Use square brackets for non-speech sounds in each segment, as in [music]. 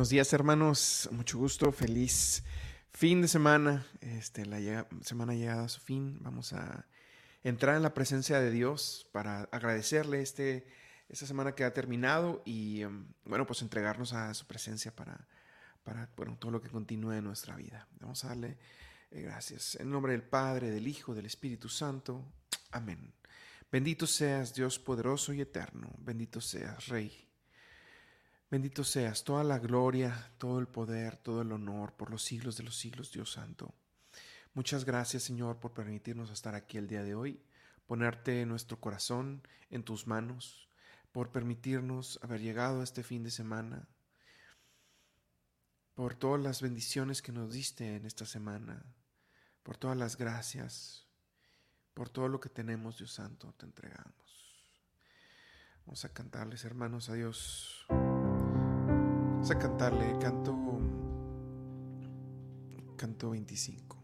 Buenos días, hermanos. Mucho gusto. Feliz fin de semana. Este, la semana llegada a su fin. Vamos a entrar en la presencia de Dios para agradecerle este, esta semana que ha terminado y, em, bueno, pues entregarnos a su presencia para, para bueno, todo lo que continúe en nuestra vida. Vamos a darle eh, gracias. En nombre del Padre, del Hijo, del Espíritu Santo. Amén. Bendito seas, Dios poderoso y eterno. Bendito seas, Rey Bendito seas, toda la gloria, todo el poder, todo el honor por los siglos de los siglos, Dios Santo. Muchas gracias, Señor, por permitirnos estar aquí el día de hoy, ponerte nuestro corazón en tus manos, por permitirnos haber llegado a este fin de semana, por todas las bendiciones que nos diste en esta semana, por todas las gracias, por todo lo que tenemos, Dios Santo, te entregamos. Vamos a cantarles, hermanos, a Dios. Vamos a cantarle canto canto 25.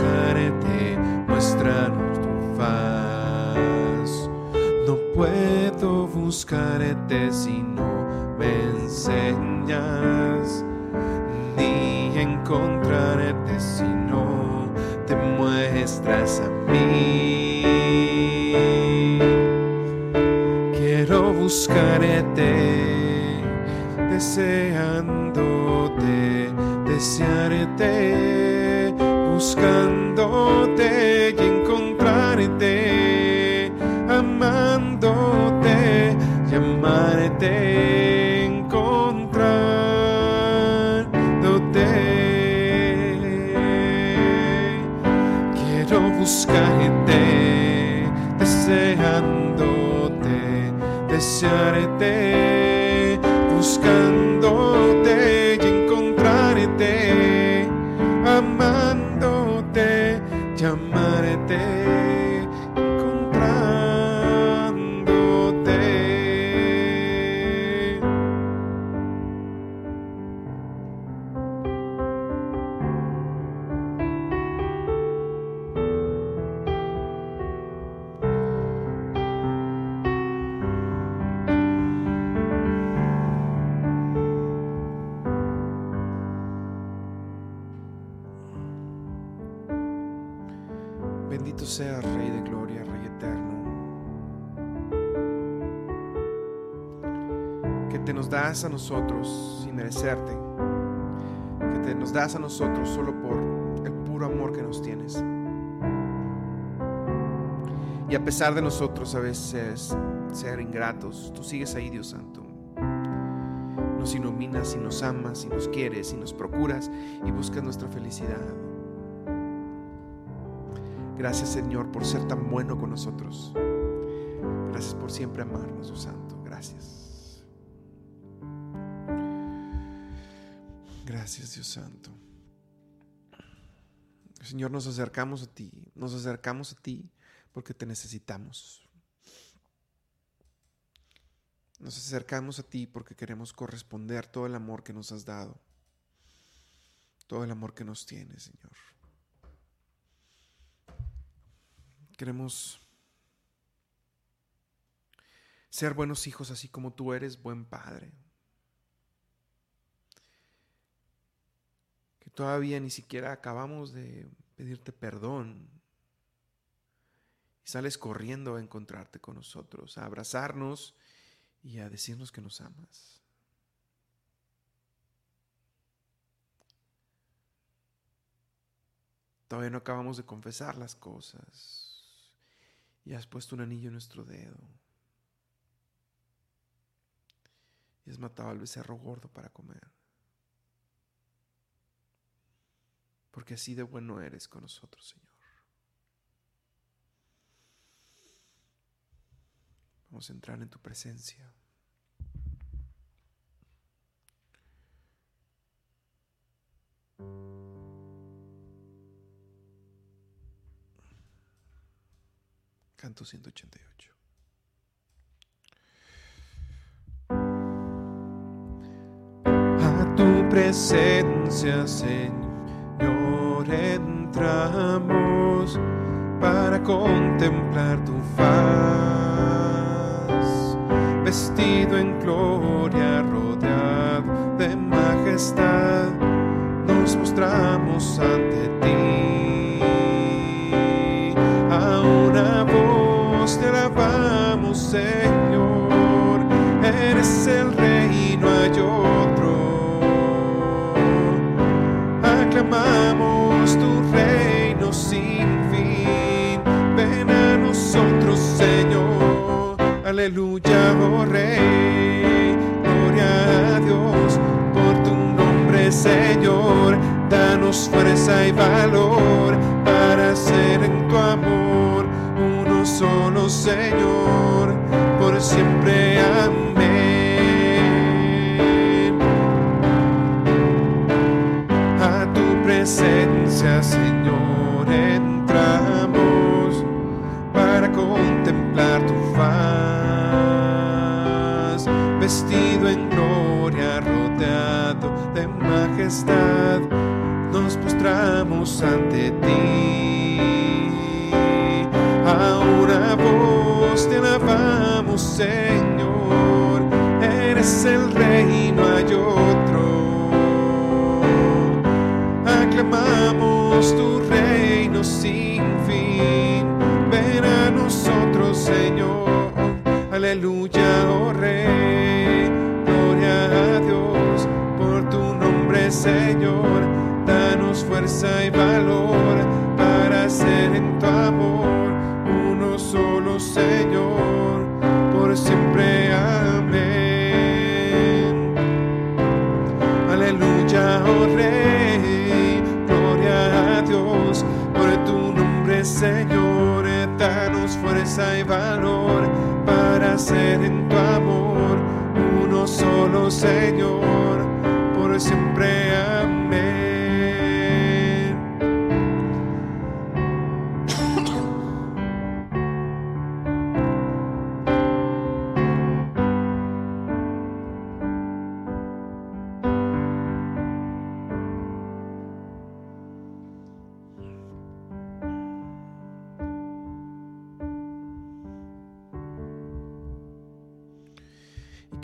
Buscarte muéstranos tu faz. No puedo buscarte si no me enseñas, ni encontrarte si no te muestras a mí. Quiero buscarte deseándote, desearte, buscándote Bendito sea Rey de Gloria, Rey eterno, que te nos das a nosotros sin merecerte, que te nos das a nosotros solo por el puro amor que nos tienes. Y a pesar de nosotros a veces ser ingratos, tú sigues ahí, Dios Santo. Nos iluminas y nos amas y nos quieres y nos procuras y buscas nuestra felicidad. Gracias Señor por ser tan bueno con nosotros. Gracias por siempre amarnos, Dios Santo. Gracias. Gracias Dios Santo. Señor, nos acercamos a ti, nos acercamos a ti porque te necesitamos. Nos acercamos a ti porque queremos corresponder todo el amor que nos has dado, todo el amor que nos tienes, Señor. Queremos ser buenos hijos así como tú eres buen padre. Que todavía ni siquiera acabamos de pedirte perdón. Y sales corriendo a encontrarte con nosotros, a abrazarnos y a decirnos que nos amas. Todavía no acabamos de confesar las cosas. Y has puesto un anillo en nuestro dedo. Y has matado al becerro gordo para comer. Porque así de bueno eres con nosotros, Señor. Vamos a entrar en tu presencia. Canto 188. A tu presencia, Señor, entramos para contemplar tu faz, vestido en gloria, rodeado de majestad, nos mostramos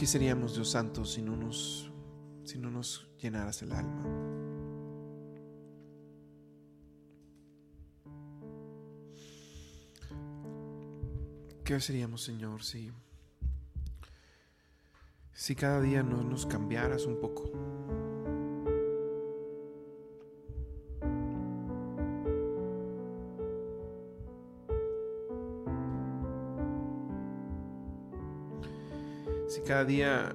qué seríamos, Dios Santo, si no nos, si no nos llenaras el alma? ¿Qué seríamos, Señor, si, si cada día no nos cambiaras un poco? Cada día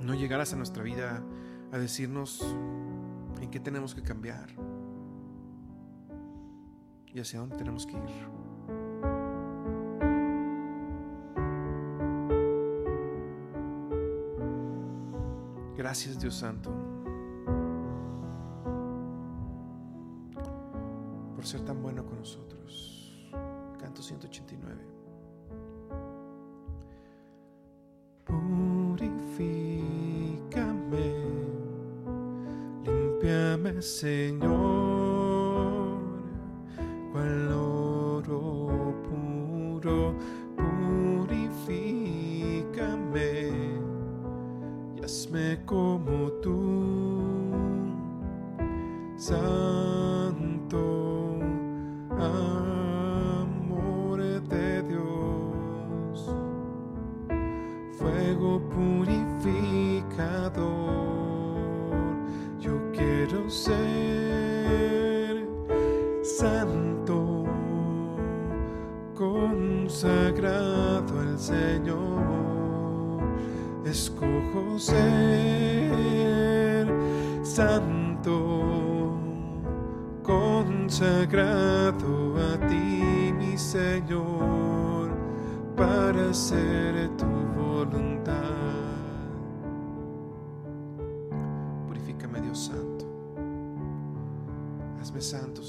no llegaras a nuestra vida a decirnos en qué tenemos que cambiar y hacia dónde tenemos que ir. Gracias Dios Santo quiero ser santo, consagrado al Señor. Escojo ser santo, consagrado a ti, mi Señor, para hacer tu voluntad. Hazme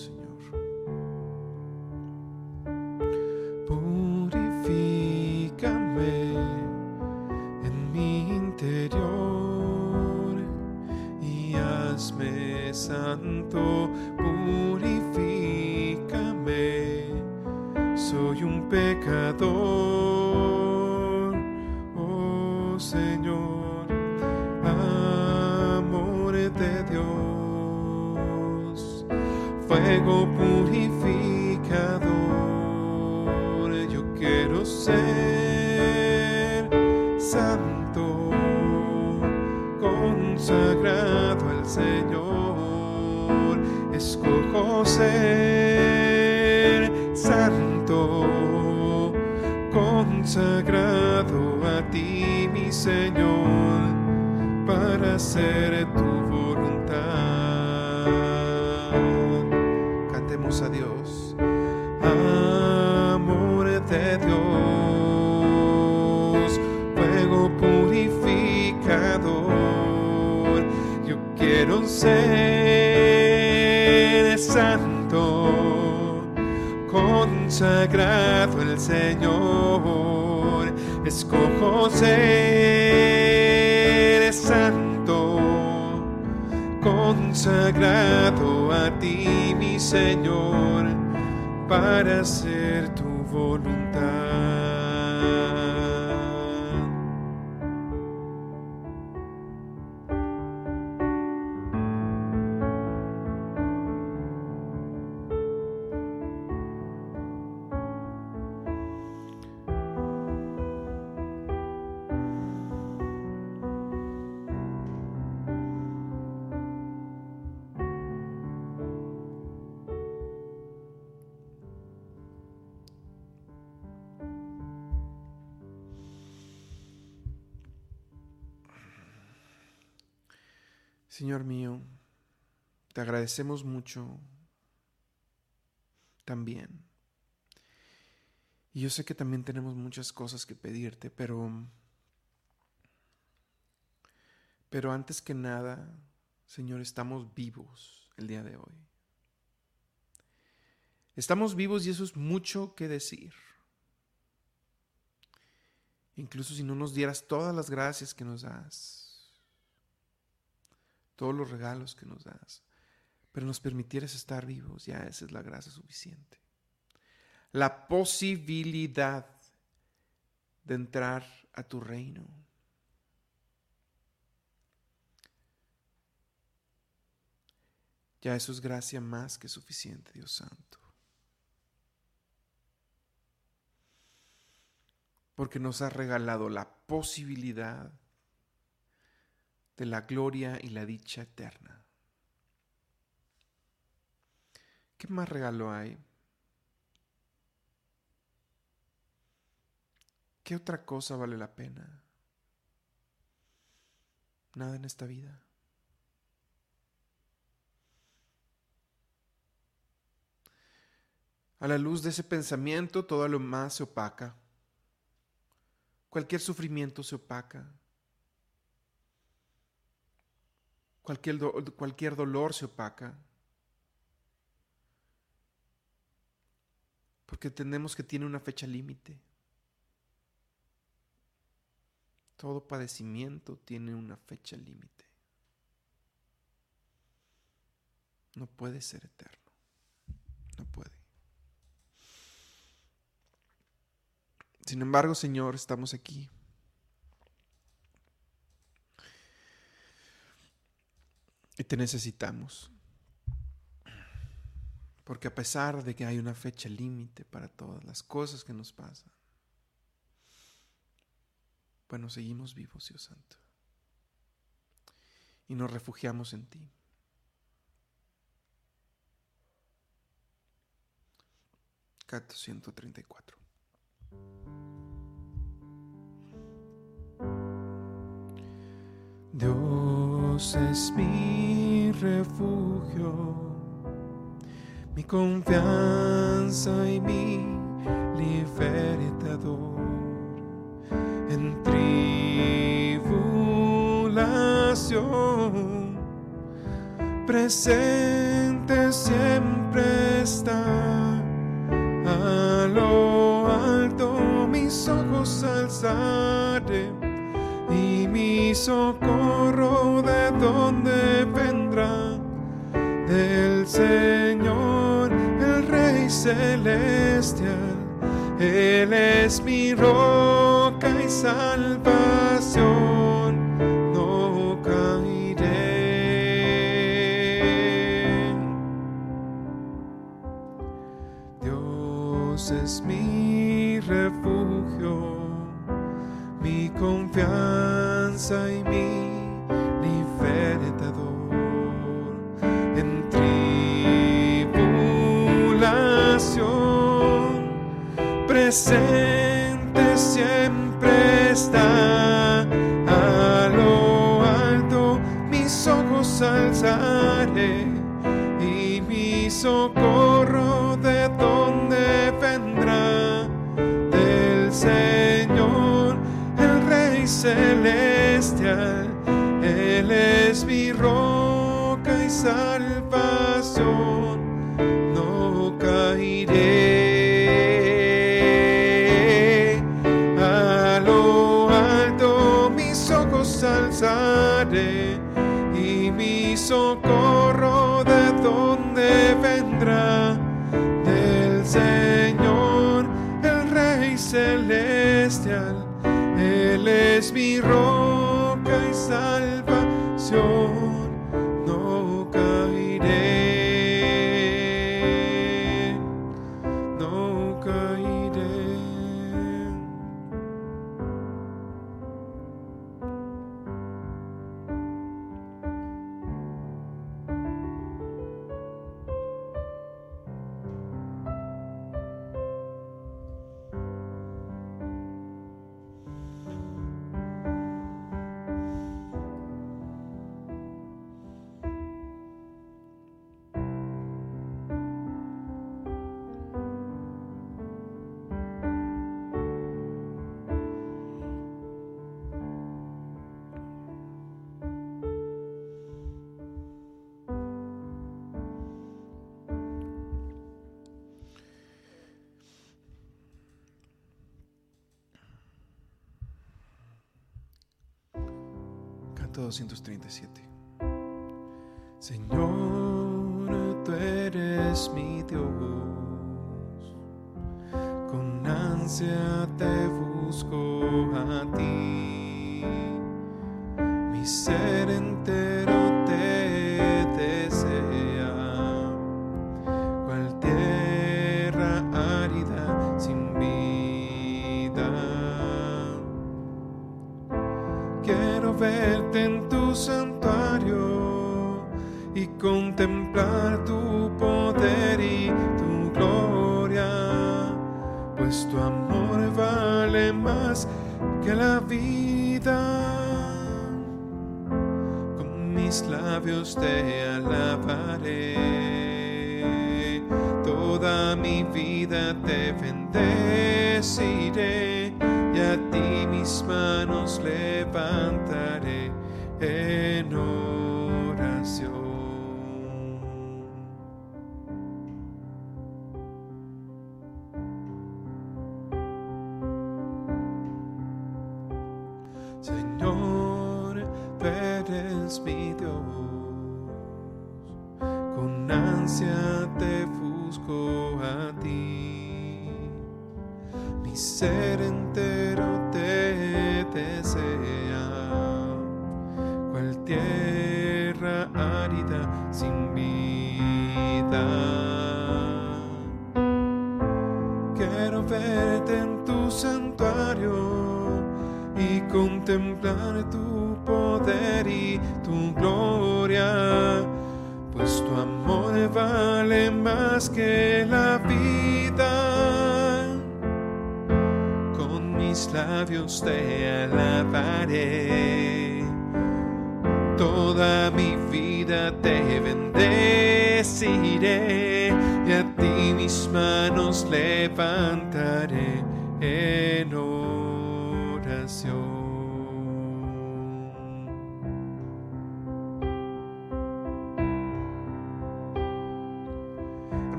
escojo ser santo, consagrado a ti, mi Señor, para hacer tu voluntad. Cantemos a Dios. Amor de Dios, fuego purificador, yo quiero ser santo, consagrado al Señor, escojo ser santo, consagrado a ti, mi Señor, para hacer tu voluntad. Señor mío, te agradecemos mucho también. Y yo sé que también tenemos muchas cosas que pedirte, pero pero antes que nada, Señor, estamos vivos el día de hoy. Estamos vivos y eso es mucho que decir. Incluso si no nos dieras todas las gracias que nos das, todos los regalos que nos das, pero nos permitieras estar vivos, ya esa es la gracia suficiente. La posibilidad de entrar a tu reino. Ya eso es gracia más que suficiente, Dios Santo. Porque nos ha regalado la posibilidad de la gloria y la dicha eterna. ¿Qué más regalo hay? ¿Qué otra cosa vale la pena? Nada en esta vida. A la luz de ese pensamiento, todo lo más se opaca. Cualquier sufrimiento se opaca. Cualquier, cualquier dolor se opaca. Porque entendemos que tiene una fecha límite. Todo padecimiento tiene una fecha límite. No puede ser eterno. No puede. Sin embargo, Señor, estamos aquí. Y te necesitamos. Porque a pesar de que hay una fecha límite para todas las cosas que nos pasan, bueno, seguimos vivos, Dios Santo. Y nos refugiamos en ti. Canto 134. Dios es mi refugio. Mi confianza y mi libertador. En tribulación presente siempre está. A lo alto mis ojos alzaré y mi socorro de donde Señor, el Rey celestial. Él es mi roca y salvación, presente siempre está. A lo alto mis ojos alzaré y mi socorro Canto 237. Señor, tú eres mi Dios, con ansia te busco a ti, mi ser entero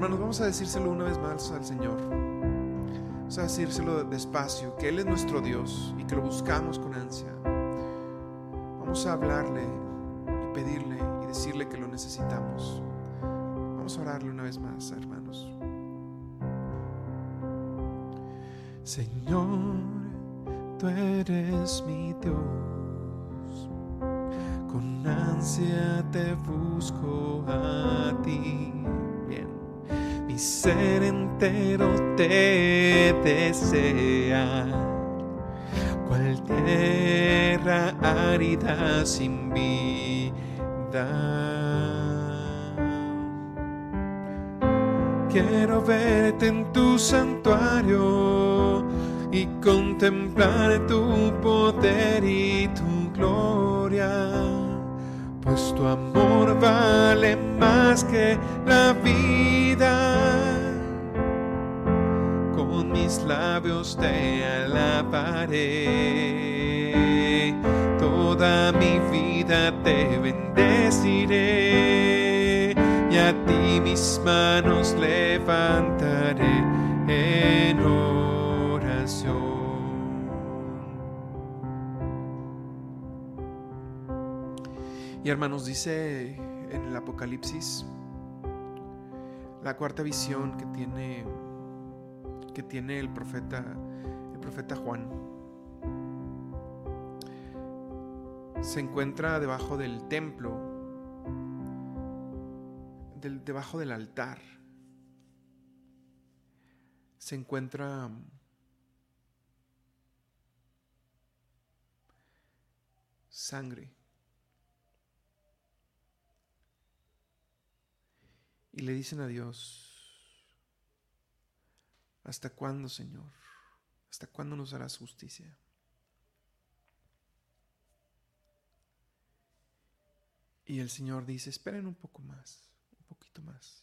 Hermanos, vamos a decírselo una vez más al Señor. Vamos a decírselo despacio, que Él es nuestro Dios y que lo buscamos con ansia. Vamos a hablarle y pedirle y decirle que lo necesitamos. Vamos a orarle una vez más, hermanos. Señor, tú eres mi Dios. Con ansia te busco a ti ser entero te desea, cual tierra árida sin vida. Quiero verte en tu santuario y contemplar tu poder y tu gloria pues tu amor vale más que la vida. Mis labios te alabaré, toda mi vida te bendeciré y a ti mis manos levantaré en oración. Y hermanos, dice en el Apocalipsis, la cuarta visión que tiene, que tiene el profeta, el profeta Juan, se encuentra debajo del templo, del, debajo del altar. Se encuentra sangre. y le dicen a Dios, ¿hasta cuándo, Señor? ¿Hasta cuándo nos harás justicia? Y el Señor dice, esperen un poco más, un poquito más.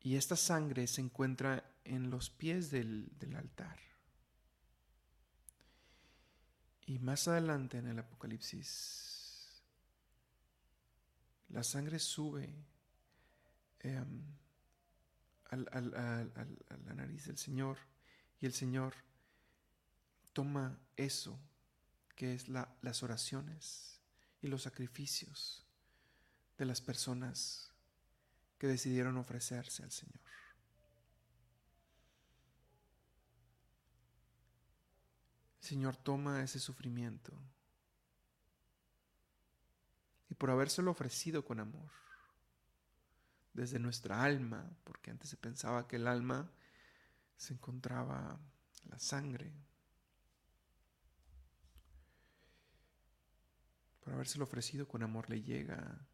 Y esta sangre se encuentra en los pies del, del altar. Y más adelante en el Apocalipsis, la sangre sube em, a la nariz del Señor y el Señor toma eso que es las oraciones y los sacrificios de las personas que decidieron ofrecerse al Señor. Señor toma ese sufrimiento y por habérselo ofrecido con amor, desde nuestra alma, porque antes se pensaba que el alma se encontraba en la sangre, por habérselo ofrecido con amor le llega a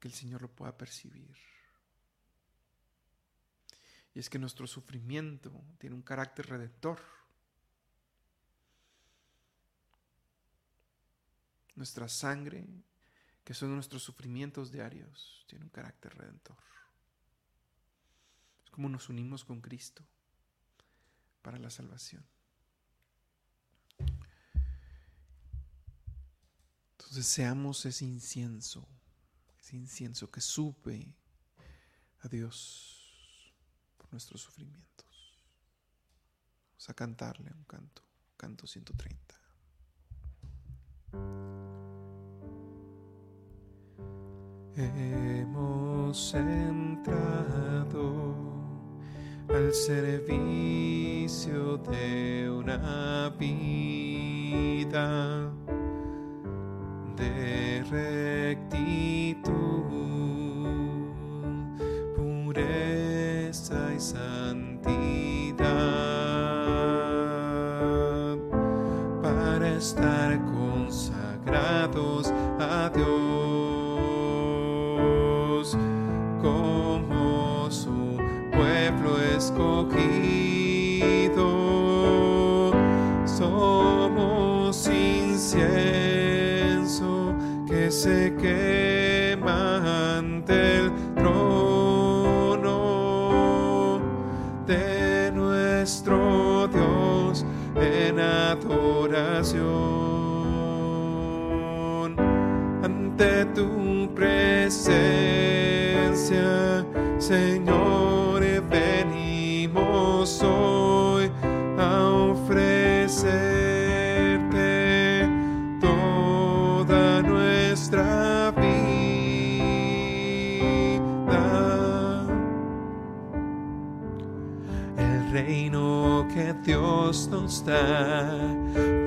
que el Señor lo pueda percibir. Y es que nuestro sufrimiento tiene un carácter redentor. Nuestra sangre, que son nuestros sufrimientos diarios, tiene un carácter redentor. Es como nos unimos con Cristo para la salvación. Entonces seamos ese incienso, ese incienso que sube a Dios por nuestros sufrimientos. Vamos a cantarle un canto, canto 130. Hemos entrado al servicio de una vida de rectitud, pureza y santidad ante tu presencia, Señor, venimos hoy a ofrecerte toda nuestra vida. El reino que Dios nos da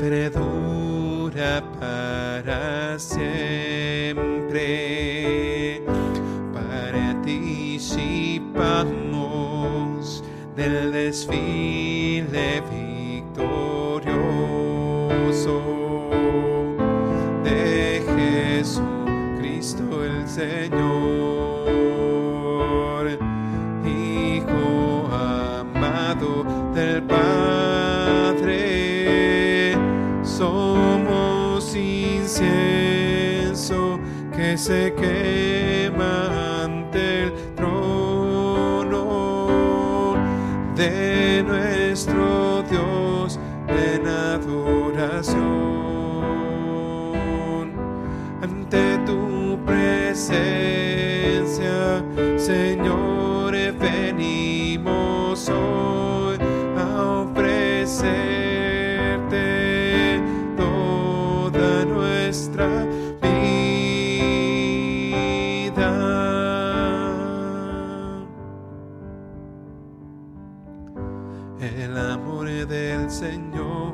perdura para siempre. Participamos del desfile que El amor del Señor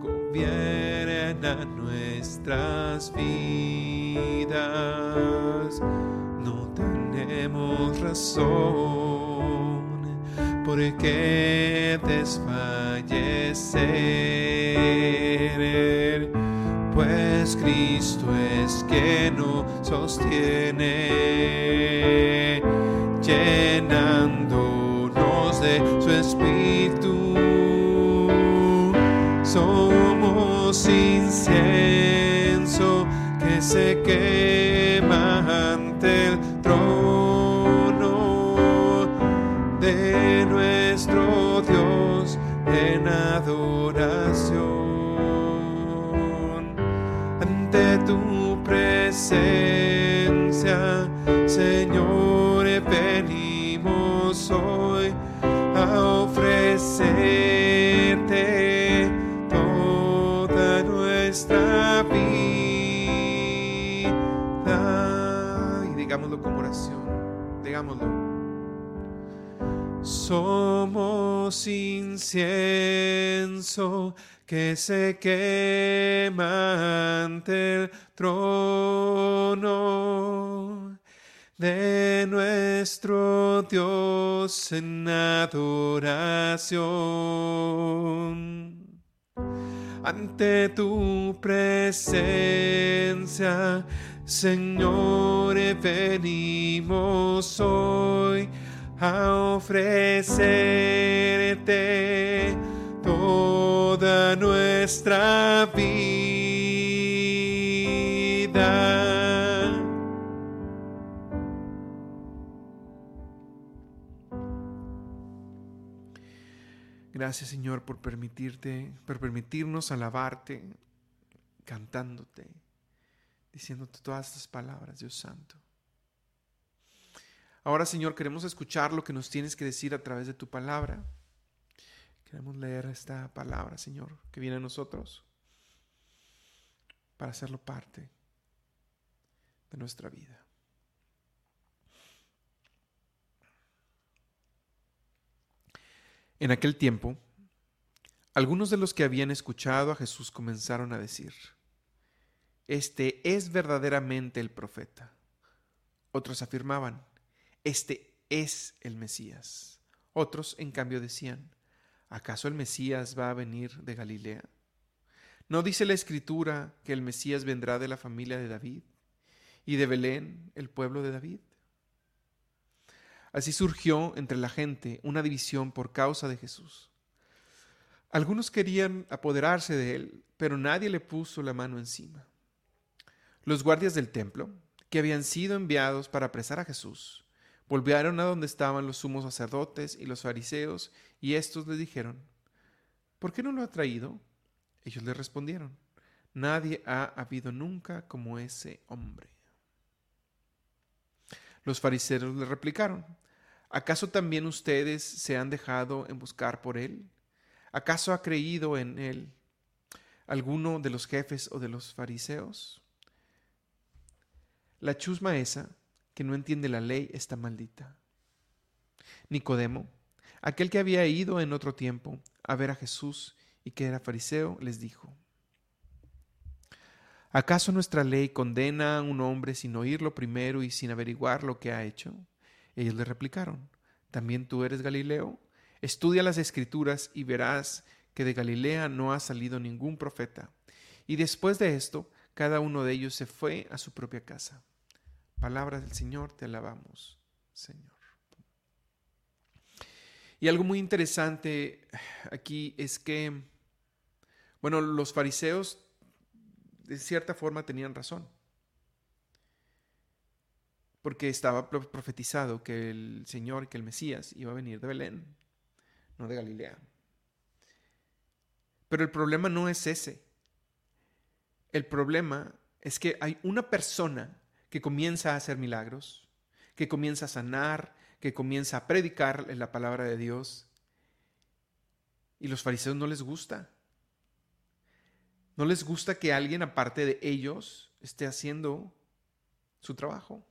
gobierna nuestras vidas. No tenemos razón por qué desfallecer, pues Cristo es quien nos sostiene, espíritu. Somos incienso que se quema ante el trono de nuestro Dios en adoración ante tu presencia, digámoslo. Somos incienso que se quema ante el trono de nuestro Dios en adoración. Ante tu presencia, Señor, venimos hoy a ofrecerte toda nuestra vida. Gracias Señor por permitirte, por permitirnos alabarte, cantándote, diciéndote todas estas palabras, Dios Santo. Ahora, Señor, queremos escuchar lo que nos tienes que decir a través de tu palabra. Queremos leer esta palabra, Señor, que viene a nosotros para hacerlo parte de nuestra vida. En aquel tiempo, algunos de los que habían escuchado a Jesús comenzaron a decir, Este es verdaderamente el profeta. Otros afirmaban, Este es el Mesías. Otros, en cambio, decían, ¿acaso el Mesías va a venir de Galilea? ¿No dice la Escritura que el Mesías vendrá de la familia de David y de Belén, el pueblo de David? Así surgió entre la gente una división por causa de Jesús. Algunos querían apoderarse de él, pero nadie le puso la mano encima. Los guardias del templo, que habían sido enviados para apresar a Jesús, volvieron a donde estaban los sumos sacerdotes y los fariseos, y estos le dijeron, ¿por qué no lo ha traído? Ellos le respondieron, nadie ha habido nunca como ese hombre. Los fariseos le replicaron, ¿acaso también ustedes se han dejado en buscar por él? ¿Acaso ha creído en él alguno de los jefes o de los fariseos? La chusma esa, que no entiende la ley, está maldita. Nicodemo, aquel que había ido en otro tiempo a ver a Jesús y que era fariseo, les dijo, ¿acaso nuestra ley condena a un hombre sin oírlo primero y sin averiguar lo que ha hecho? Ellos le replicaron, ¿también tú eres Galileo? Estudia las escrituras y verás que de Galilea no ha salido ningún profeta. Y después de esto, cada uno de ellos se fue a su propia casa. Palabras del Señor, te alabamos, Señor. Y algo muy interesante aquí es que, bueno, los fariseos de cierta forma tenían razón porque estaba profetizado que el Señor, que el Mesías iba a venir de Belén, no de Galilea. Pero el problema no es ese. El problema es que hay una persona que comienza a hacer milagros, que comienza a sanar, que comienza a predicar la palabra de Dios. Y los fariseos no les gusta. No les gusta que alguien aparte de ellos esté haciendo su trabajo.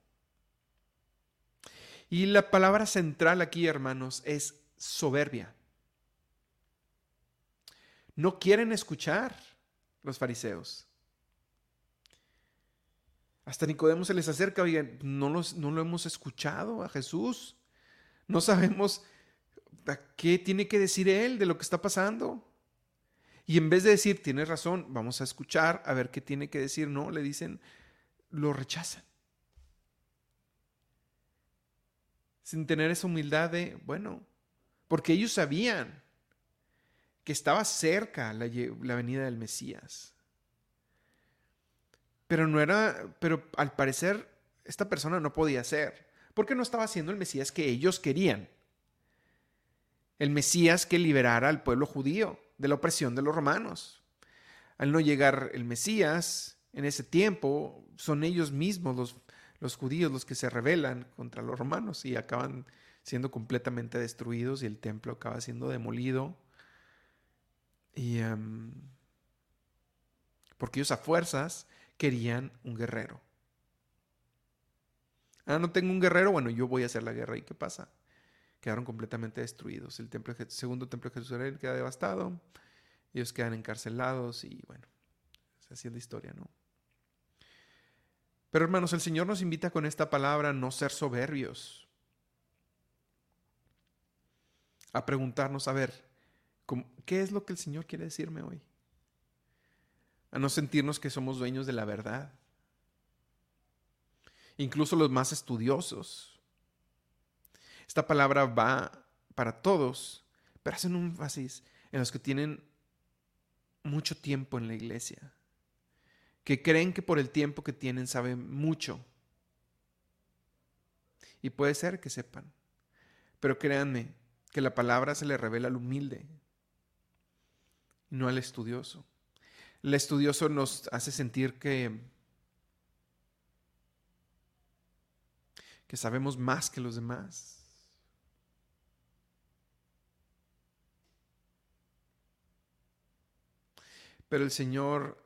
Y la palabra central aquí, hermanos, es soberbia. No quieren escuchar los fariseos. Hasta Nicodemo se les acerca, oigan, no, no lo hemos escuchado a Jesús. No sabemos a qué tiene que decir él de lo que está pasando. Y en vez de decir, tienes razón, vamos a escuchar, a ver qué tiene que decir, no, le dicen, lo rechazan. sin tener esa humildad de, bueno, porque ellos sabían que estaba cerca la, venida del Mesías. Pero no era, pero al parecer esta persona no podía ser, porque no estaba haciendo el Mesías que ellos querían. El Mesías que liberara al pueblo judío de la opresión de los romanos. Al no llegar el Mesías, en ese tiempo, son ellos mismos los los judíos los que se rebelan contra los romanos y acaban siendo completamente destruidos y el templo acaba siendo demolido. Y em, porque ellos a fuerzas querían un guerrero. Ah, no tengo un guerrero, bueno, yo voy a hacer la guerra. ¿Y qué pasa? Quedaron completamente destruidos. El templo, segundo templo de Jerusalén queda devastado. Ellos quedan encarcelados y bueno, así es la historia, ¿no? Pero hermanos, el Señor nos invita con esta palabra a no ser soberbios, a preguntarnos, a ver, ¿qué es lo que el Señor quiere decirme hoy? A no sentirnos que somos dueños de la verdad. Incluso los más estudiosos. Esta palabra va para todos, pero hacen un énfasis en los que tienen mucho tiempo en la iglesia que creen que por el tiempo que tienen saben mucho. Y puede ser que sepan. Pero créanme que la palabra se le revela al humilde, no al estudioso. El estudioso nos hace sentir que, que sabemos más que los demás. Pero el Señor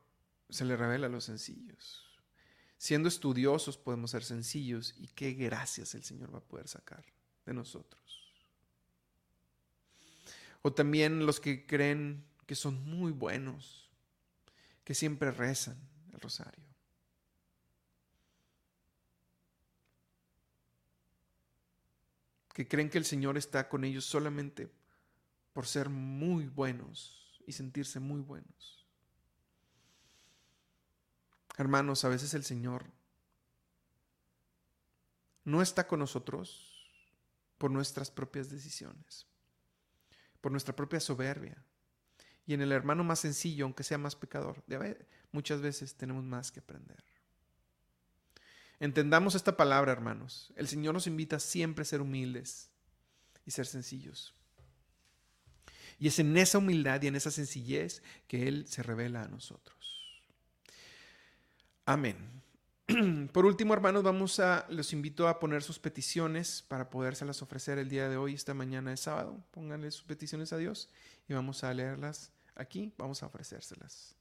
se le revela a los sencillos. Siendo estudiosos podemos ser sencillos y qué gracias el Señor va a poder sacar de nosotros. O también los que creen que son muy buenos, que siempre rezan el rosario. Que creen que el Señor está con ellos solamente por ser muy buenos y sentirse muy buenos. Hermanos, a veces el Señor no está con nosotros por nuestras propias decisiones, por nuestra propia soberbia. Y en el hermano más sencillo, aunque sea más pecador, muchas veces tenemos más que aprender. Entendamos esta palabra, hermanos. El Señor nos invita siempre a ser humildes y ser sencillos. Y es en esa humildad y en esa sencillez que Él se revela a nosotros. Amén. [clears throat] Por último, hermanos, vamos a, los invito a poner sus peticiones para podérselas ofrecer el día de hoy, esta mañana de sábado. Pónganle sus peticiones a Dios y vamos a leerlas aquí, vamos a ofrecérselas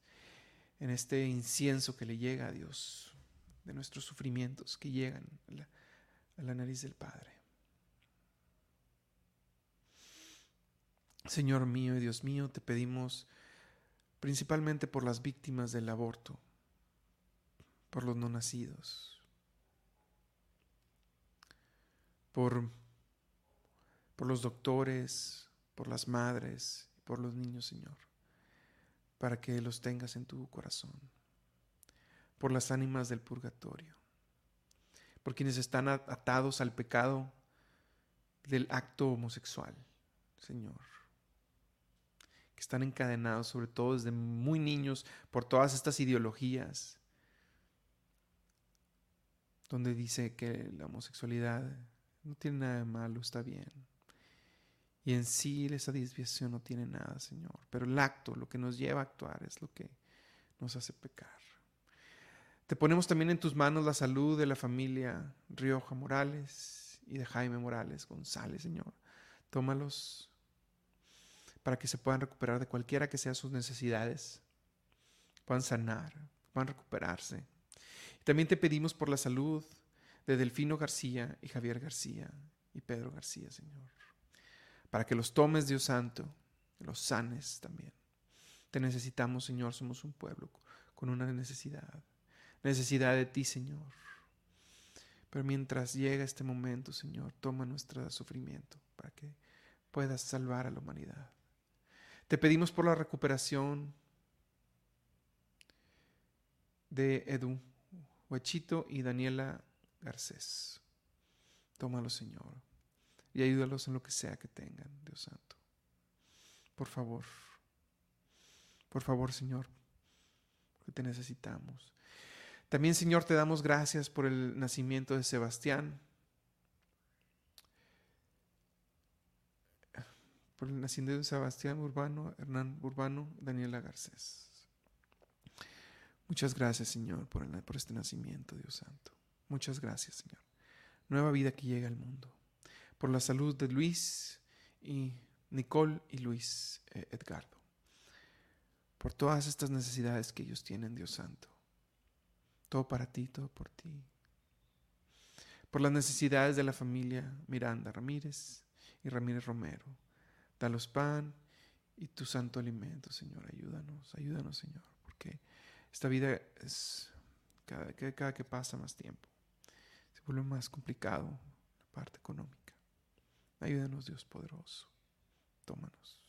en este incienso que le llega a Dios, de nuestros sufrimientos que llegan a la, nariz del Padre. Señor mío y Dios mío, te pedimos principalmente por las víctimas del aborto, por los no nacidos, por, por los doctores, por las madres, por los niños, Señor, para que los tengas en tu corazón, por las ánimas del purgatorio, por quienes están atados al pecado del acto homosexual, Señor que están encadenados, sobre todo desde muy niños, por todas estas ideologías, donde dice que la homosexualidad no tiene nada de malo, está bien. Y en sí esa desviación no tiene nada, Señor. Pero el acto, lo que nos lleva a actuar, es lo que nos hace pecar. Te ponemos también en tus manos la salud de la familia Rioja Morales y de Jaime Morales González, Señor. Tómalos para que se puedan recuperar de cualquiera que sean sus necesidades, puedan sanar, puedan recuperarse. también te pedimos por la salud de Delfino García y Javier García y Pedro García, Señor, para que los tomes, Dios Santo, los sanes también. Te necesitamos, Señor, somos un pueblo con una necesidad, necesidad de ti, Señor. Pero mientras llega este momento, Señor, toma nuestro sufrimiento para que puedas salvar a la humanidad. Te pedimos por la recuperación de Edu Huechito y Daniela Garcés. Tómalo, Señor, y ayúdalos en lo que sea que tengan, Dios Santo. Por favor, por favor, Señor, porque te necesitamos. También, Señor, te damos gracias por el nacimiento de Sebastián. por el nacimiento de Sebastián Urbano, Hernán Urbano, Daniela Garcés. Muchas gracias, Señor, por, el, por este nacimiento, Dios Santo. Muchas gracias, Señor. Nueva vida que llega al mundo. Por la salud de Luis y Nicole y Luis eh, Edgardo. Por todas estas necesidades que ellos tienen, Dios Santo. Todo para ti, todo por ti. Por las necesidades de la familia Miranda Ramírez y Ramírez Romero Dalos pan y tu santo alimento, Señor. Ayúdanos, ayúdanos, Señor, porque esta vida es cada, cada que pasa más tiempo. Se vuelve más complicado la parte económica. Ayúdanos, Dios poderoso. Tómanos.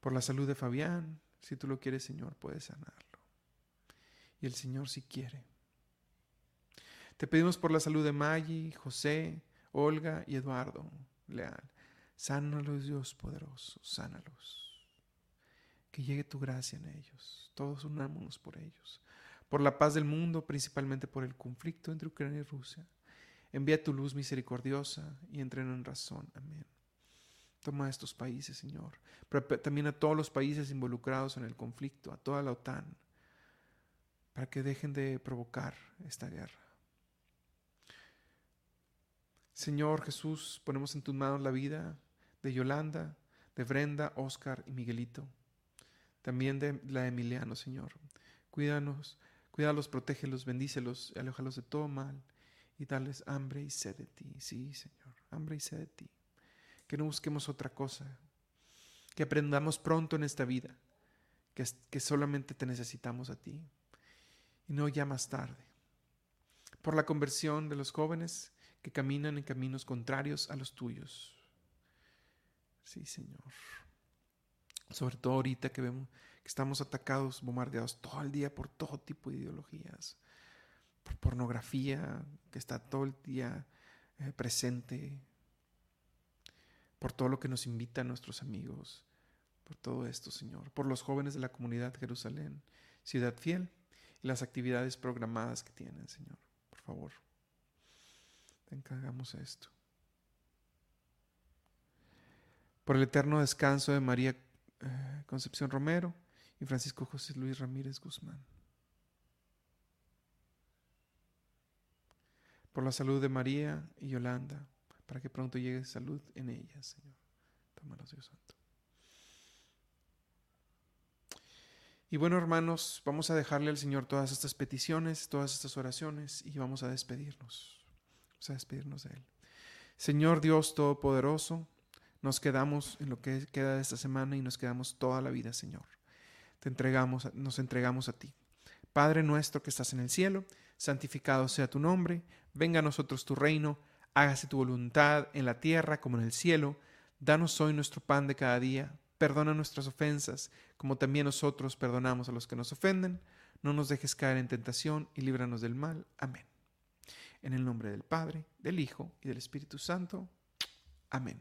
Por la salud de Fabián, si tú lo quieres, Señor, puedes sanarlo. Y el Señor si quiere. Te pedimos por la salud de Maggie, José, Olga y Eduardo Leal. Sánalos, Dios poderoso, sánalos. Que llegue tu gracia en ellos. Todos unámonos por ellos. Por la paz del mundo, principalmente por el conflicto entre Ucrania y Rusia. Envía tu luz misericordiosa y entren en razón. Amén. Toma a estos países, Señor, pero también a todos los países involucrados en el conflicto, a toda la OTAN, para que dejen de provocar esta guerra. Señor Jesús, ponemos en tus manos la vida de Yolanda, de Brenda, Oscar y Miguelito. También de la Emiliano, Señor. Cuídanos Cuídalos, protégelos, bendícelos, aléjalos de todo mal y darles hambre y sed de ti. Sí, Señor, hambre y sed de ti. Que no busquemos otra cosa. Que aprendamos pronto en esta vida que, que solamente te necesitamos a ti y no ya más tarde. Por la conversión de los jóvenes que caminan en caminos contrarios a los tuyos. Sí, Señor. Sobre todo ahorita que vemos que estamos atacados, bombardeados todo el día por todo tipo de ideologías, por pornografía que está todo el día eh, presente, por todo lo que nos invitan nuestros amigos, por todo esto, Señor, por los jóvenes de la comunidad Jerusalén, Ciudad Fiel y las actividades programadas que tienen, Señor. Por favor, te encargamos esto. Por el eterno descanso de María eh, Concepción Romero, y Francisco José Luis Ramírez Guzmán. Por la salud de María y Yolanda, para que pronto llegue salud en ellas, Señor. Tómalos, Dios Santo. Y bueno, hermanos, vamos a dejarle al Señor todas estas peticiones, todas estas oraciones y vamos a despedirnos. Vamos a despedirnos de Él. Señor Dios Todopoderoso, nos quedamos en lo que queda de esta semana y nos quedamos toda la vida, Señor te entregamos, nos entregamos a ti. Padre nuestro que estás en el cielo, santificado sea tu nombre, venga a nosotros tu reino, hágase tu voluntad en la tierra como en el cielo. Danos hoy nuestro pan de cada día, perdona nuestras ofensas, como también nosotros perdonamos a los que nos ofenden. No nos dejes caer en tentación y líbranos del mal. Amén. En el nombre del Padre, del Hijo y del Espíritu Santo. Amén.